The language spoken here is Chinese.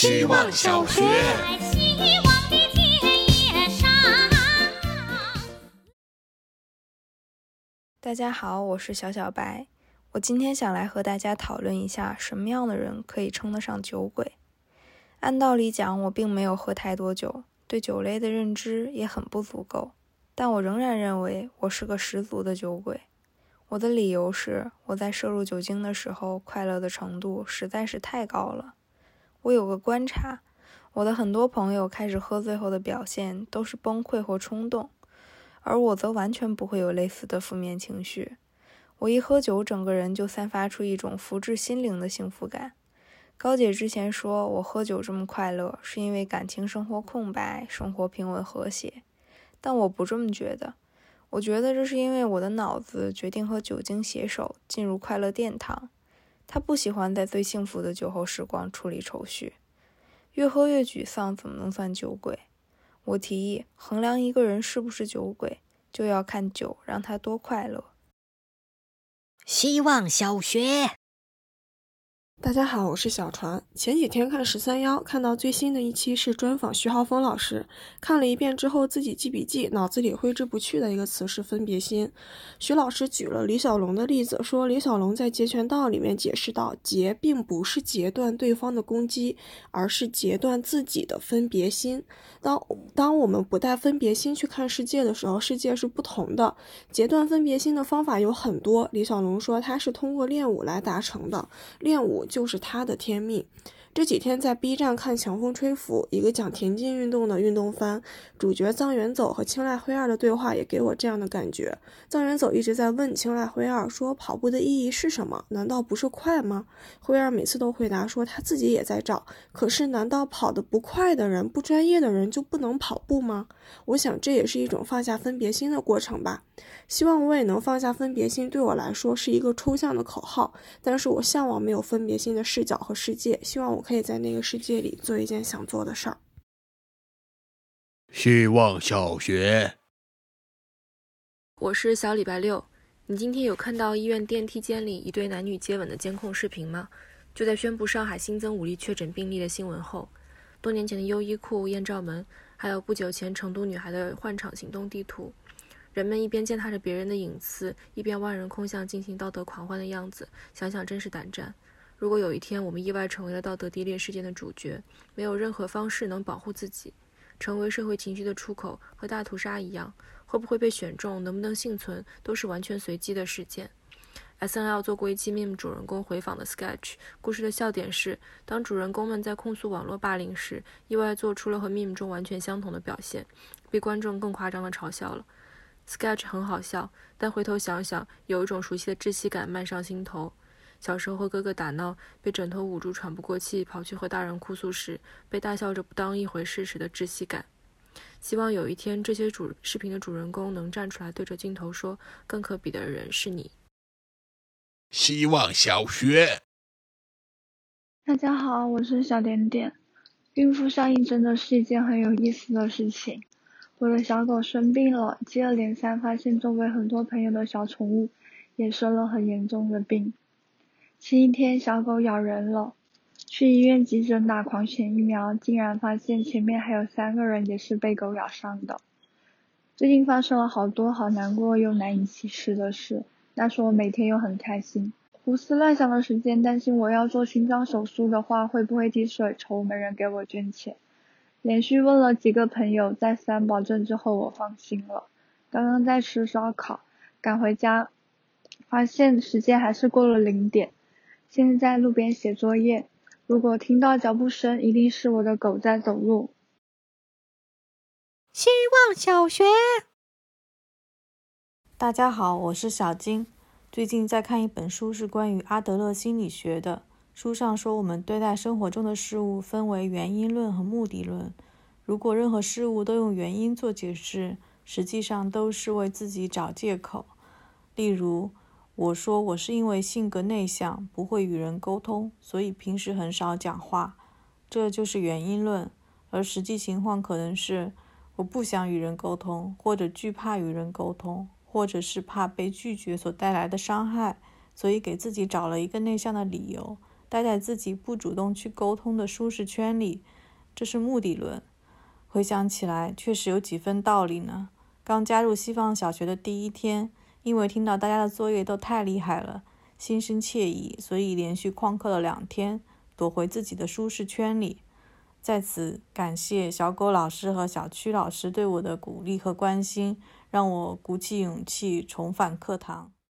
希望小学。大家好，我是小小白。我今天想来和大家讨论一下，什么样的人可以称得上酒鬼。按道理讲，我并没有喝太多酒，对酒类的认知也很不足够，但我仍然认为我是个十足的酒鬼。我的理由是，我在摄入酒精的时候，快乐的程度实在是太高了。我有个观察，我的很多朋友开始喝醉后的表现都是崩溃或冲动，而我则完全不会有类似的负面情绪。我一喝酒，整个人就散发出一种福至心灵的幸福感。高姐之前说我喝酒这么快乐，是因为感情生活空白，生活平稳和谐，但我不这么觉得。我觉得这是因为我的脑子决定和酒精携手进入快乐殿堂。他不喜欢在最幸福的酒后时光处理愁绪，越喝越沮丧，怎么能算酒鬼？我提议，衡量一个人是不是酒鬼，就要看酒让他多快乐。希望小学。大家好，我是小船。前几天看十三幺，看到最新的一期是专访徐浩峰老师。看了一遍之后，自己记笔记，脑子里挥之不去的一个词是分别心。徐老师举了李小龙的例子，说李小龙在截拳道里面解释到，截并不是截断对方的攻击，而是截断自己的分别心。当当我们不带分别心去看世界的时候，世界是不同的。截断分别心的方法有很多。李小龙说他是通过练武来达成的，练武。就是他的天命。这几天在 B 站看《强风吹拂》，一个讲田径运动的运动番，主角藏元走和青濑辉二的对话也给我这样的感觉。藏元走一直在问青濑辉二说：“跑步的意义是什么？难道不是快吗？”辉二每次都回答说他自己也在找。可是，难道跑得不快的人、不专业的人就不能跑步吗？我想这也是一种放下分别心的过程吧。希望我也能放下分别心。对我来说是一个抽象的口号，但是我向往没有分别心的视角和世界。希望我。可以在那个世界里做一件想做的事儿。希望小学，我是小礼拜六。你今天有看到医院电梯间里一对男女接吻的监控视频吗？就在宣布上海新增五例确诊病例的新闻后，多年前的优衣库、艳照门，还有不久前成都女孩的换场行动地图，人们一边践踏着别人的隐私，一边万人空巷进行道德狂欢的样子，想想真是胆战。如果有一天我们意外成为了道德低劣事件的主角，没有任何方式能保护自己，成为社会情绪的出口，和大屠杀一样，会不会被选中，能不能幸存，都是完全随机的事件。S N L 做过一期 meme 主人公回访的 sketch，故事的笑点是，当主人公们在控诉网络霸凌时，意外做出了和 meme 中完全相同的表现，被观众更夸张的嘲笑了。sketch 很好笑，但回头想想，有一种熟悉的窒息感漫上心头。小时候和哥哥打闹，被枕头捂住喘不过气，跑去和大人哭诉时，被大笑着不当一回事时的窒息感。希望有一天，这些主视频的主人公能站出来，对着镜头说：“更可比的人是你。”希望小学。大家好，我是小点点。孕妇效应真的是一件很有意思的事情。我的小狗生病了，接二连三发现周围很多朋友的小宠物也生了很严重的病。前一天小狗咬人了，去医院急诊打狂犬疫苗，竟然发现前面还有三个人也是被狗咬伤的。最近发生了好多好难过又难以启齿的事，但是我每天又很开心。胡思乱想的时间，担心我要做心脏手术的话会不会滴水筹，没人给我捐钱。连续问了几个朋友，再三保证之后，我放心了。刚刚在吃烧烤，赶回家，发现时间还是过了零点。现在在路边写作业，如果听到脚步声，一定是我的狗在走路。希望小学，大家好，我是小金。最近在看一本书，是关于阿德勒心理学的。书上说，我们对待生活中的事物分为原因论和目的论。如果任何事物都用原因做解释，实际上都是为自己找借口。例如，我说我是因为性格内向，不会与人沟通，所以平时很少讲话，这就是原因论。而实际情况可能是我不想与人沟通，或者惧怕与人沟通，或者是怕被拒绝所带来的伤害，所以给自己找了一个内向的理由。待在自己不主动去沟通的舒适圈里，这是目的论。回想起来，确实有几分道理呢。刚加入西方小学的第一天，因为听到大家的作业都太厉害了，心生惬意，所以连续旷课了两天，躲回自己的舒适圈里。在此感谢小狗老师和小区老师对我的鼓励和关心，让我鼓起勇气重返课堂。